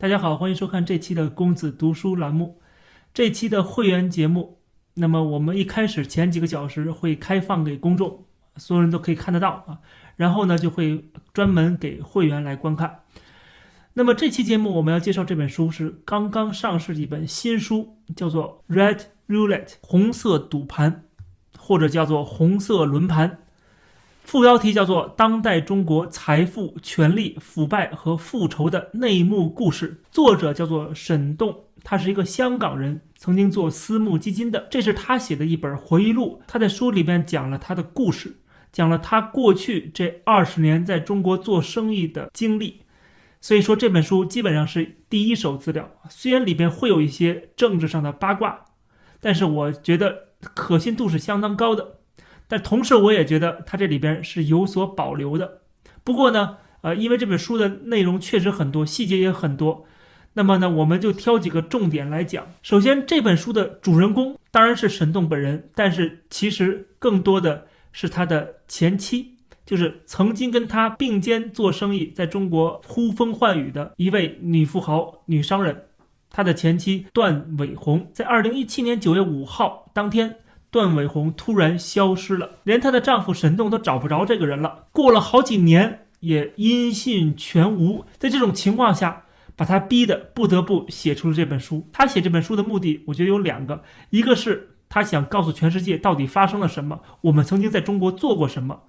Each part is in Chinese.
大家好，欢迎收看这期的公子读书栏目。这期的会员节目，那么我们一开始前几个小时会开放给公众，所有人都可以看得到啊。然后呢，就会专门给会员来观看。那么这期节目我们要介绍这本书是刚刚上市的一本新书，叫做《Red Roulette》红色赌盘，或者叫做红色轮盘。副标题叫做《当代中国财富、权力、腐败和复仇的内幕故事》，作者叫做沈栋，他是一个香港人，曾经做私募基金的。这是他写的一本回忆录，他在书里面讲了他的故事，讲了他过去这二十年在中国做生意的经历。所以说这本书基本上是第一手资料，虽然里边会有一些政治上的八卦，但是我觉得可信度是相当高的。但同时，我也觉得它这里边是有所保留的。不过呢，呃，因为这本书的内容确实很多，细节也很多，那么呢，我们就挑几个重点来讲。首先，这本书的主人公当然是沈栋本人，但是其实更多的是他的前妻，就是曾经跟他并肩做生意，在中国呼风唤雨的一位女富豪、女商人，他的前妻段伟红，在二零一七年九月五号当天。段伟红突然消失了，连她的丈夫沈栋都找不着这个人了。过了好几年，也音信全无。在这种情况下，把他逼得不得不写出了这本书。他写这本书的目的，我觉得有两个：一个是他想告诉全世界到底发生了什么，我们曾经在中国做过什么，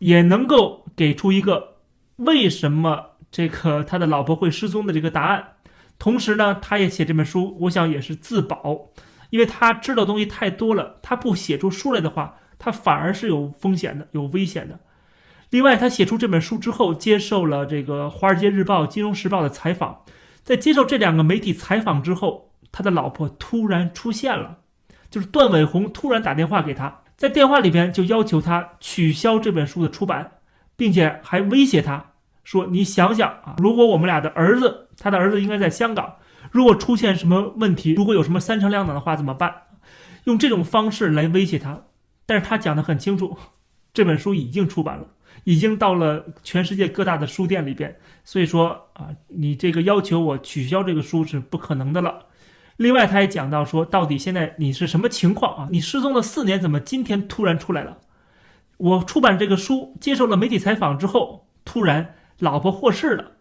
也能够给出一个为什么这个他的老婆会失踪的这个答案。同时呢，他也写这本书，我想也是自保。因为他知道东西太多了，他不写出书来的话，他反而是有风险的、有危险的。另外，他写出这本书之后，接受了这个《华尔街日报》《金融时报》的采访，在接受这两个媒体采访之后，他的老婆突然出现了，就是段伟宏突然打电话给他，在电话里边就要求他取消这本书的出版，并且还威胁他说：“你想想啊，如果我们俩的儿子，他的儿子应该在香港。”如果出现什么问题，如果有什么三长两短的话怎么办？用这种方式来威胁他，但是他讲的很清楚，这本书已经出版了，已经到了全世界各大的书店里边，所以说啊，你这个要求我取消这个书是不可能的了。另外，他也讲到说，到底现在你是什么情况啊？你失踪了四年，怎么今天突然出来了？我出版这个书，接受了媒体采访之后，突然老婆获释了，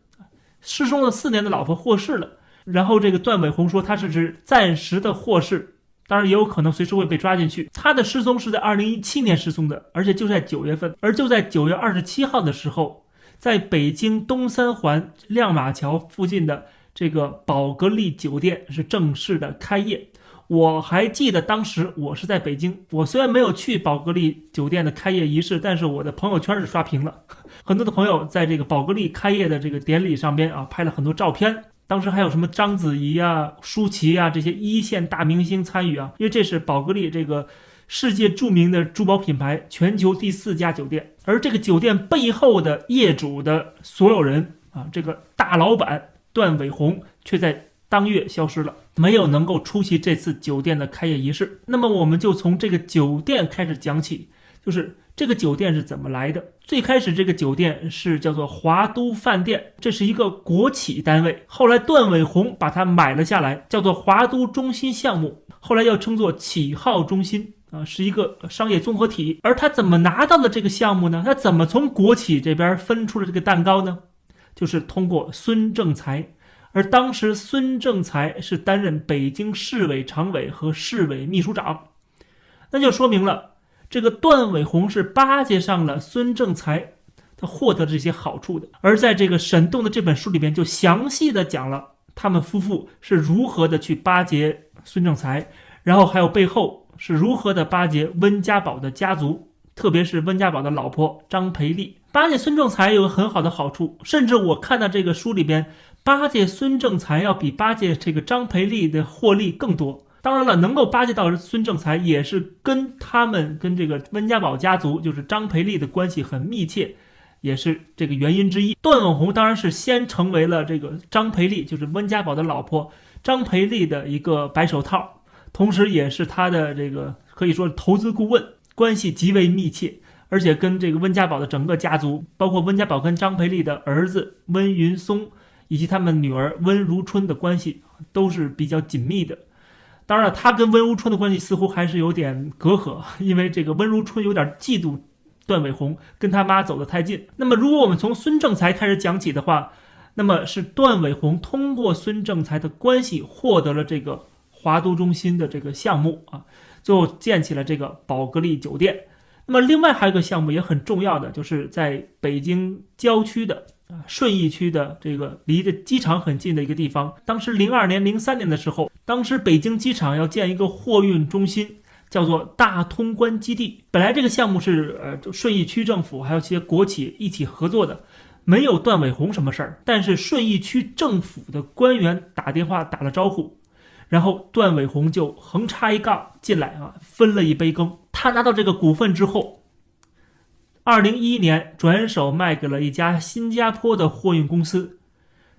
失踪了四年的老婆获释了。然后这个段伟红说他是指暂时的获释，当然也有可能随时会被抓进去。他的失踪是在二零一七年失踪的，而且就在九月份。而就在九月二十七号的时候，在北京东三环亮马桥附近的这个宝格丽酒店是正式的开业。我还记得当时我是在北京，我虽然没有去宝格丽酒店的开业仪式，但是我的朋友圈是刷屏了，很多的朋友在这个宝格丽开业的这个典礼上边啊拍了很多照片。当时还有什么章子怡啊、舒淇啊这些一线大明星参与啊？因为这是宝格丽这个世界著名的珠宝品牌，全球第四家酒店。而这个酒店背后的业主的所有人啊，这个大老板段伟宏却在当月消失了，没有能够出席这次酒店的开业仪式。那么我们就从这个酒店开始讲起，就是。这个酒店是怎么来的？最开始这个酒店是叫做华都饭店，这是一个国企单位。后来段伟宏把它买了下来，叫做华都中心项目，后来又称作启号中心啊，是一个商业综合体。而他怎么拿到了这个项目呢？他怎么从国企这边分出了这个蛋糕呢？就是通过孙正才，而当时孙正才是担任北京市委常委和市委秘书长，那就说明了。这个段伟宏是巴结上了孙正才，他获得这些好处的。而在这个沈栋的这本书里边，就详细的讲了他们夫妇是如何的去巴结孙正才，然后还有背后是如何的巴结温家宝的家族，特别是温家宝的老婆张培丽。巴结孙正才有很好的好处，甚至我看到这个书里边，巴结孙正才要比巴结这个张培丽的获利更多。当然了，能够巴结到孙正才，也是跟他们跟这个温家宝家族，就是张培丽的关系很密切，也是这个原因之一。段永红当然是先成为了这个张培丽，就是温家宝的老婆张培丽的一个白手套，同时也是他的这个可以说投资顾问，关系极为密切，而且跟这个温家宝的整个家族，包括温家宝跟张培丽的儿子温云松，以及他们女儿温如春的关系都是比较紧密的。当然了，他跟温如春的关系似乎还是有点隔阂，因为这个温如春有点嫉妒段伟宏，跟他妈走得太近。那么，如果我们从孙正才开始讲起的话，那么是段伟宏通过孙正才的关系获得了这个华都中心的这个项目啊，最后建起了这个宝格丽酒店。那么，另外还有一个项目也很重要的，就是在北京郊区的啊顺义区的这个离着机场很近的一个地方。当时零二年、零三年的时候，当时北京机场要建一个货运中心，叫做大通关基地。本来这个项目是呃顺义区政府还有一些国企一起合作的，没有段伟宏什么事儿。但是顺义区政府的官员打电话打了招呼。然后段伟宏就横插一杠进来啊，分了一杯羹。他拿到这个股份之后，二零一一年转手卖给了一家新加坡的货运公司，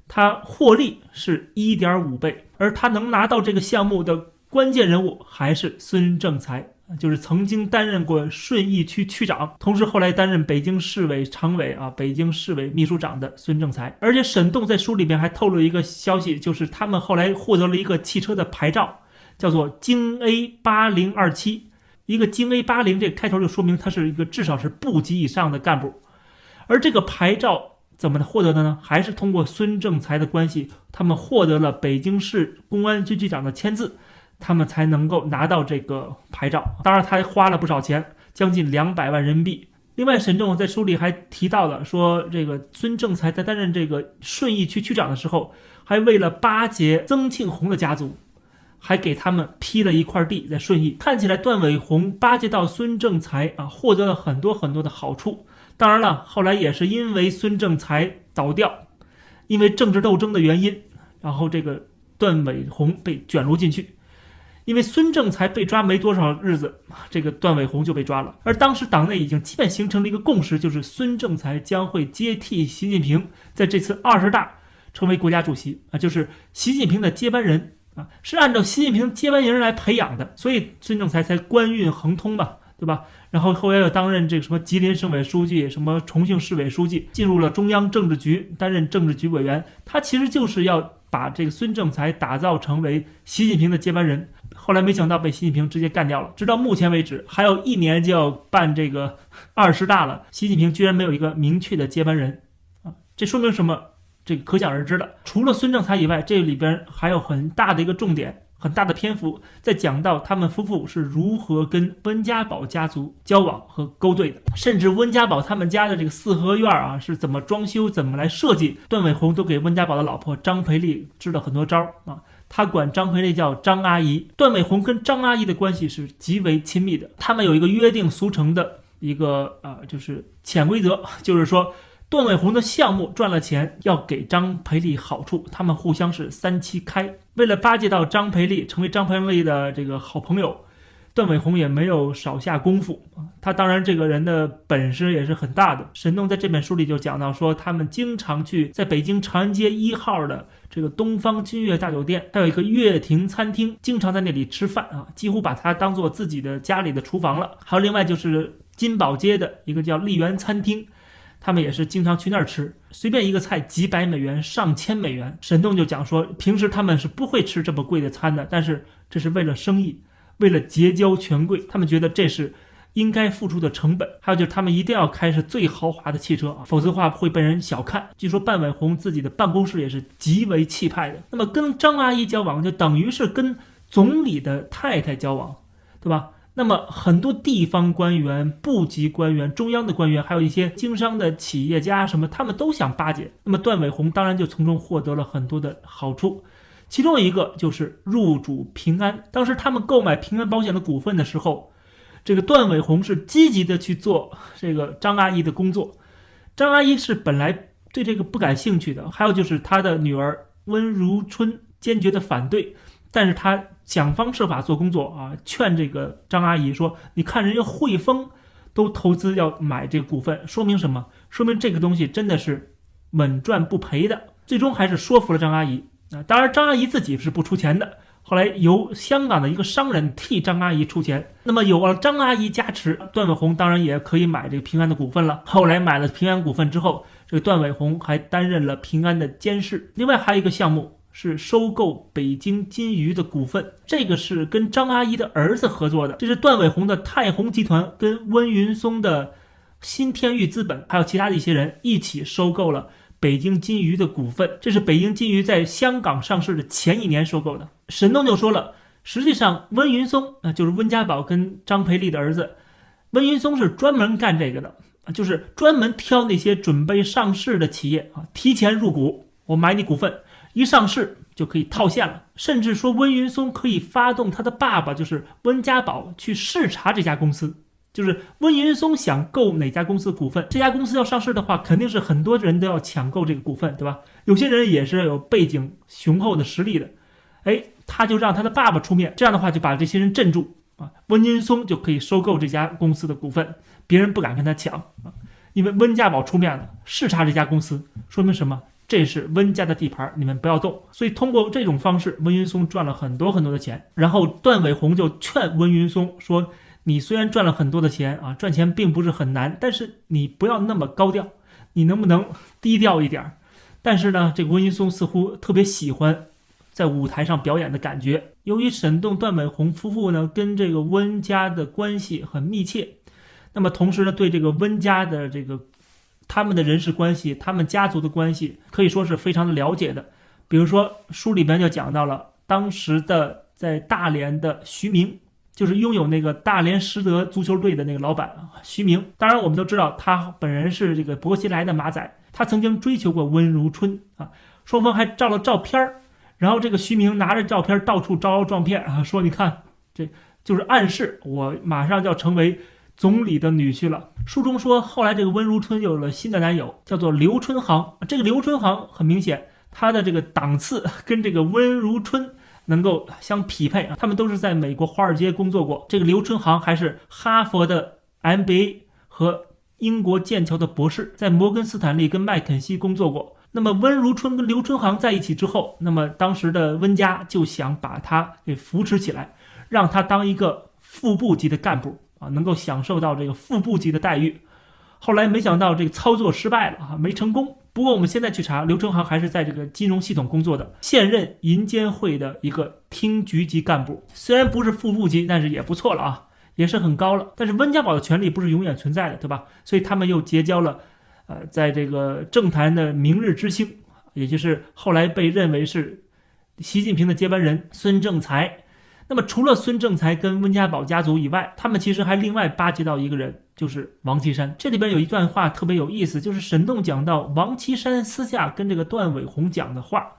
他获利是一点五倍，而他能拿到这个项目的关键人物还是孙正才。就是曾经担任过顺义区区长，同时后来担任北京市委常委啊，北京市委秘书长的孙正才。而且沈栋在书里面还透露一个消息，就是他们后来获得了一个汽车的牌照，叫做京 A 八零二七。一个京 A 八零这开头就说明他是一个至少是部级以上的干部。而这个牌照怎么获得的呢？还是通过孙正才的关系，他们获得了北京市公安局局长的签字。他们才能够拿到这个牌照，当然他还花了不少钱，将近两百万人民币。另外，沈仲在书里还提到了说，这个孙正才在担任这个顺义区区长的时候，还为了巴结曾庆红的家族，还给他们批了一块地在顺义。看起来段伟宏巴结到孙正才啊，获得了很多很多的好处。当然了，后来也是因为孙正才倒掉，因为政治斗争的原因，然后这个段伟宏被卷入进去。因为孙正才被抓没多少日子，这个段伟宏就被抓了。而当时党内已经基本形成了一个共识，就是孙正才将会接替习近平，在这次二十大成为国家主席啊，就是习近平的接班人啊，是按照习近平接班人来培养的，所以孙正才才官运亨通吧，对吧？然后后来又担任这个什么吉林省委书记、什么重庆市委书记，进入了中央政治局担任政治局委员，他其实就是要把这个孙正才打造成为习近平的接班人。后来没想到被习近平直接干掉了。直到目前为止，还有一年就要办这个二十大了，习近平居然没有一个明确的接班人，啊，这说明什么？这个可想而知的。除了孙正才以外，这里边还有很大的一个重点，很大的篇幅在讲到他们夫妇是如何跟温家宝家族交往和勾兑的，甚至温家宝他们家的这个四合院啊是怎么装修、怎么来设计，段伟宏都给温家宝的老婆张培丽支了很多招啊。他管张培丽叫张阿姨，段伟宏跟张阿姨的关系是极为亲密的。他们有一个约定俗成的一个呃，就是潜规则，就是说段伟宏的项目赚了钱要给张培丽好处，他们互相是三七开。为了巴结到张培丽，成为张培丽的这个好朋友。段伟宏也没有少下功夫，他当然这个人的本事也是很大的。沈栋在这本书里就讲到说，他们经常去在北京长安街一号的这个东方君悦大酒店，还有一个悦庭餐厅，经常在那里吃饭啊，几乎把它当做自己的家里的厨房了。还有另外就是金宝街的一个叫丽园餐厅，他们也是经常去那儿吃，随便一个菜几百美元、上千美元。沈栋就讲说，平时他们是不会吃这么贵的餐的，但是这是为了生意。为了结交权贵，他们觉得这是应该付出的成本。还有就是，他们一定要开是最豪华的汽车啊，否则的话会被人小看。据说半伟红自己的办公室也是极为气派的。那么跟张阿姨交往，就等于是跟总理的太太交往，对吧？那么很多地方官员、部级官员、中央的官员，还有一些经商的企业家什么，他们都想巴结。那么段伟宏当然就从中获得了很多的好处。其中一个就是入主平安。当时他们购买平安保险的股份的时候，这个段伟宏是积极的去做这个张阿姨的工作。张阿姨是本来对这个不感兴趣的，还有就是她的女儿温如春坚决的反对，但是他想方设法做工作啊，劝这个张阿姨说：“你看人家汇丰都投资要买这个股份，说明什么？说明这个东西真的是稳赚不赔的。”最终还是说服了张阿姨。啊，当然张阿姨自己是不出钱的，后来由香港的一个商人替张阿姨出钱。那么有了张阿姨加持，段伟宏当然也可以买这个平安的股份了。后来买了平安股份之后，这个段伟宏还担任了平安的监事。另外还有一个项目是收购北京金鱼的股份，这个是跟张阿姨的儿子合作的。这是段伟宏的泰宏集团跟温云松的新天域资本，还有其他的一些人一起收购了北京金鱼的股份。这是北京金鱼在香港上市的前一年收购的。沈东就说了，实际上温云松啊，就是温家宝跟张培丽的儿子，温云松是专门干这个的。就是专门挑那些准备上市的企业啊，提前入股，我买你股份，一上市就可以套现了。甚至说温云松可以发动他的爸爸，就是温家宝去视察这家公司。就是温云松想购哪家公司的股份，这家公司要上市的话，肯定是很多人都要抢购这个股份，对吧？有些人也是有背景雄厚的实力的，哎，他就让他的爸爸出面，这样的话就把这些人镇住啊，温云松就可以收购这家公司的股份。别人不敢跟他抢啊，因为温家宝出面了，视察这家公司，说明什么？这是温家的地盘，你们不要动。所以通过这种方式，温云松赚了很多很多的钱。然后段伟宏就劝温云松说：“你虽然赚了很多的钱啊，赚钱并不是很难，但是你不要那么高调，你能不能低调一点？”但是呢，这个温云松似乎特别喜欢在舞台上表演的感觉。由于沈栋、段伟宏夫妇呢，跟这个温家的关系很密切。那么同时呢，对这个温家的这个他们的人事关系，他们家族的关系，可以说是非常的了解的。比如说书里边就讲到了当时的在大连的徐明，就是拥有那个大连实德足球队的那个老板，徐明。当然我们都知道他本人是这个薄熙来的马仔，他曾经追求过温如春啊，双方还照了照片儿。然后这个徐明拿着照片到处招摇撞骗啊，说你看，这就是暗示我马上就要成为。总理的女婿了。书中说，后来这个温如春有了新的男友，叫做刘春航。这个刘春航很明显，他的这个档次跟这个温如春能够相匹配啊。他们都是在美国华尔街工作过。这个刘春航还是哈佛的 MBA 和英国剑桥的博士，在摩根斯坦利跟麦肯锡工作过。那么温如春跟刘春航在一起之后，那么当时的温家就想把他给扶持起来，让他当一个副部级的干部。啊，能够享受到这个副部级的待遇，后来没想到这个操作失败了啊，没成功。不过我们现在去查，刘成航还是在这个金融系统工作的，现任银监会的一个厅局级干部，虽然不是副部级，但是也不错了啊，也是很高了。但是温家宝的权力不是永远存在的，对吧？所以他们又结交了，呃，在这个政坛的明日之星，也就是后来被认为是习近平的接班人孙政才。那么，除了孙正才跟温家宝家族以外，他们其实还另外巴结到一个人，就是王岐山。这里边有一段话特别有意思，就是沈栋讲到王岐山私下跟这个段伟宏讲的话。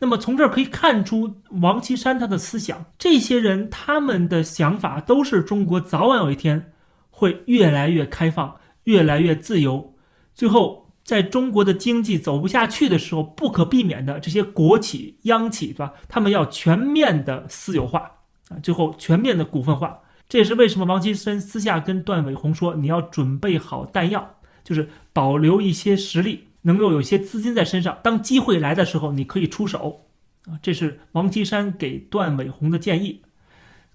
那么从这儿可以看出王岐山他的思想，这些人他们的想法都是中国早晚有一天会越来越开放、越来越自由，最后在中国的经济走不下去的时候，不可避免的这些国企、央企，对吧？他们要全面的私有化。啊，最后全面的股份化，这也是为什么王岐山私下跟段伟宏说，你要准备好弹药，就是保留一些实力，能够有一些资金在身上，当机会来的时候，你可以出手。啊，这是王岐山给段伟宏的建议。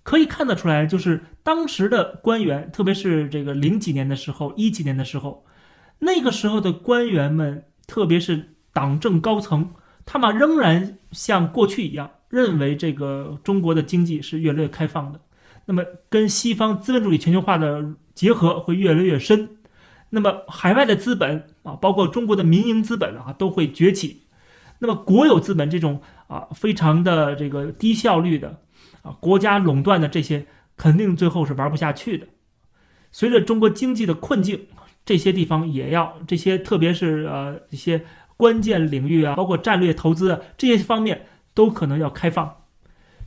可以看得出来，就是当时的官员，特别是这个零几年的时候，一几年的时候，那个时候的官员们，特别是党政高层，他们仍然像过去一样。认为这个中国的经济是越来越开放的，那么跟西方资本主义全球化的结合会越来越深，那么海外的资本啊，包括中国的民营资本啊，都会崛起，那么国有资本这种啊非常的这个低效率的啊国家垄断的这些，肯定最后是玩不下去的。随着中国经济的困境，这些地方也要这些，特别是呃一些关键领域啊，包括战略投资啊这些方面。都可能要开放，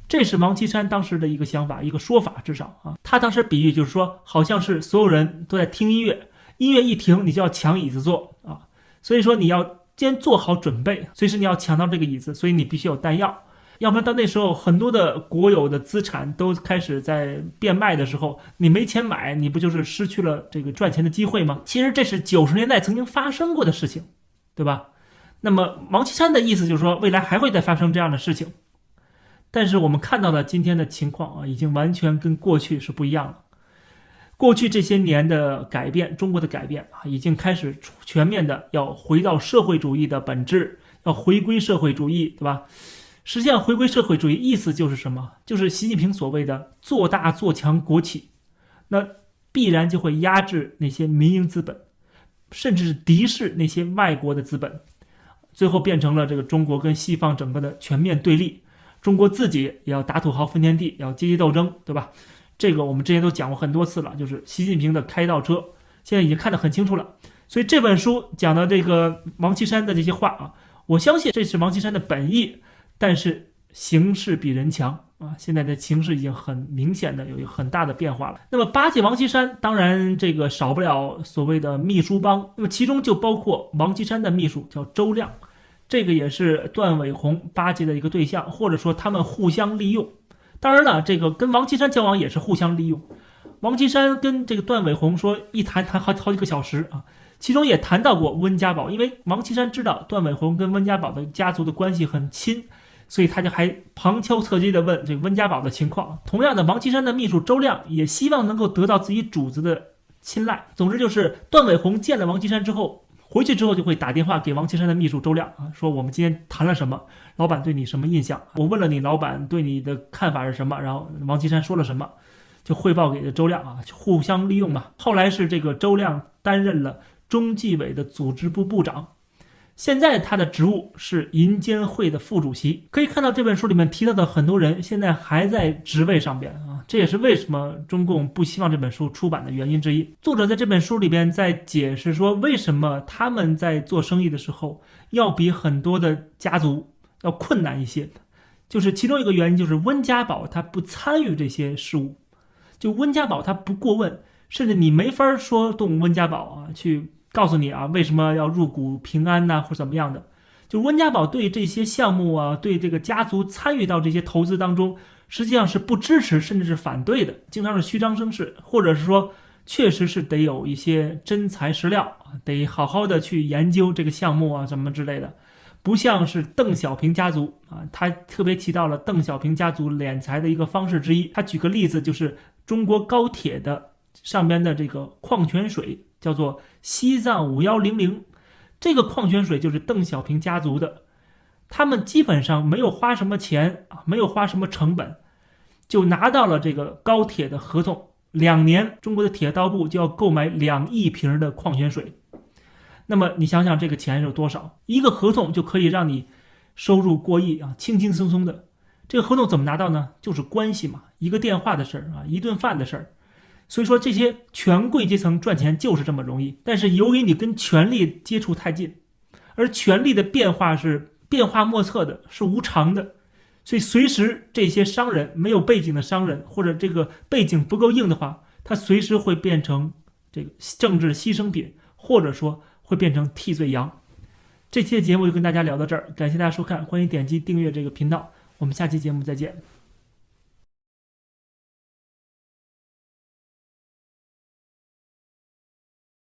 这是王岐山当时的一个想法，一个说法，至少啊，他当时比喻就是说，好像是所有人都在听音乐，音乐一停，你就要抢椅子坐啊，所以说你要先做好准备，随时你要抢到这个椅子，所以你必须有弹药，要不然到那时候很多的国有的资产都开始在变卖的时候，你没钱买，你不就是失去了这个赚钱的机会吗？其实这是九十年代曾经发生过的事情，对吧？那么王岐山的意思就是说，未来还会再发生这样的事情，但是我们看到的今天的情况啊，已经完全跟过去是不一样了。过去这些年的改变，中国的改变啊，已经开始全面的要回到社会主义的本质，要回归社会主义，对吧？实际上，回归社会主义意思就是什么？就是习近平所谓的做大做强国企，那必然就会压制那些民营资本，甚至是敌视那些外国的资本，最后变成了这个中国跟西方整个的全面对立。中国自己也要打土豪分田地，要阶级斗争，对吧？这个我们之前都讲过很多次了，就是习近平的开倒车，现在已经看得很清楚了。所以这本书讲的这个王岐山的这些话啊，我相信这是王岐山的本意，但是形势比人强啊，现在的形势已经很明显的有一个很大的变化了。那么巴结王岐山，当然这个少不了所谓的秘书帮，那么其中就包括王岐山的秘书叫周亮，这个也是段伟宏巴结的一个对象，或者说他们互相利用。当然了，这个跟王岐山交往也是互相利用。王岐山跟这个段伟宏说一谈谈好好几个小时啊，其中也谈到过温家宝，因为王岐山知道段伟宏跟温家宝的家族的关系很亲，所以他就还旁敲侧击地问这温家宝的情况。同样的，王岐山的秘书周亮也希望能够得到自己主子的青睐。总之就是段伟宏见了王岐山之后。回去之后就会打电话给王岐山的秘书周亮啊，说我们今天谈了什么，老板对你什么印象？我问了你老板对你的看法是什么，然后王岐山说了什么，就汇报给了周亮啊，互相利用嘛。后来是这个周亮担任了中纪委的组织部部长。现在他的职务是银监会的副主席，可以看到这本书里面提到的很多人现在还在职位上边啊，这也是为什么中共不希望这本书出版的原因之一。作者在这本书里边在解释说，为什么他们在做生意的时候要比很多的家族要困难一些，就是其中一个原因就是温家宝他不参与这些事务，就温家宝他不过问，甚至你没法说动温家宝啊去。告诉你啊，为什么要入股平安呢，或者怎么样的？就温家宝对这些项目啊，对这个家族参与到这些投资当中，实际上是不支持，甚至是反对的，经常是虚张声势，或者是说，确实是得有一些真材实料，得好好的去研究这个项目啊，什么之类的，不像是邓小平家族啊，他特别提到了邓小平家族敛财的一个方式之一，他举个例子，就是中国高铁的上边的这个矿泉水。叫做西藏五幺零零，这个矿泉水就是邓小平家族的，他们基本上没有花什么钱啊，没有花什么成本，就拿到了这个高铁的合同，两年中国的铁道部就要购买两亿瓶的矿泉水，那么你想想这个钱有多少？一个合同就可以让你收入过亿啊，轻轻松松的。这个合同怎么拿到呢？就是关系嘛，一个电话的事儿啊，一顿饭的事儿。所以说，这些权贵阶层赚钱就是这么容易。但是由于你跟权力接触太近，而权力的变化是变化莫测的，是无常的，所以随时这些商人没有背景的商人，或者这个背景不够硬的话，他随时会变成这个政治牺牲品，或者说会变成替罪羊。这期的节目就跟大家聊到这儿，感谢大家收看，欢迎点击订阅这个频道，我们下期节目再见。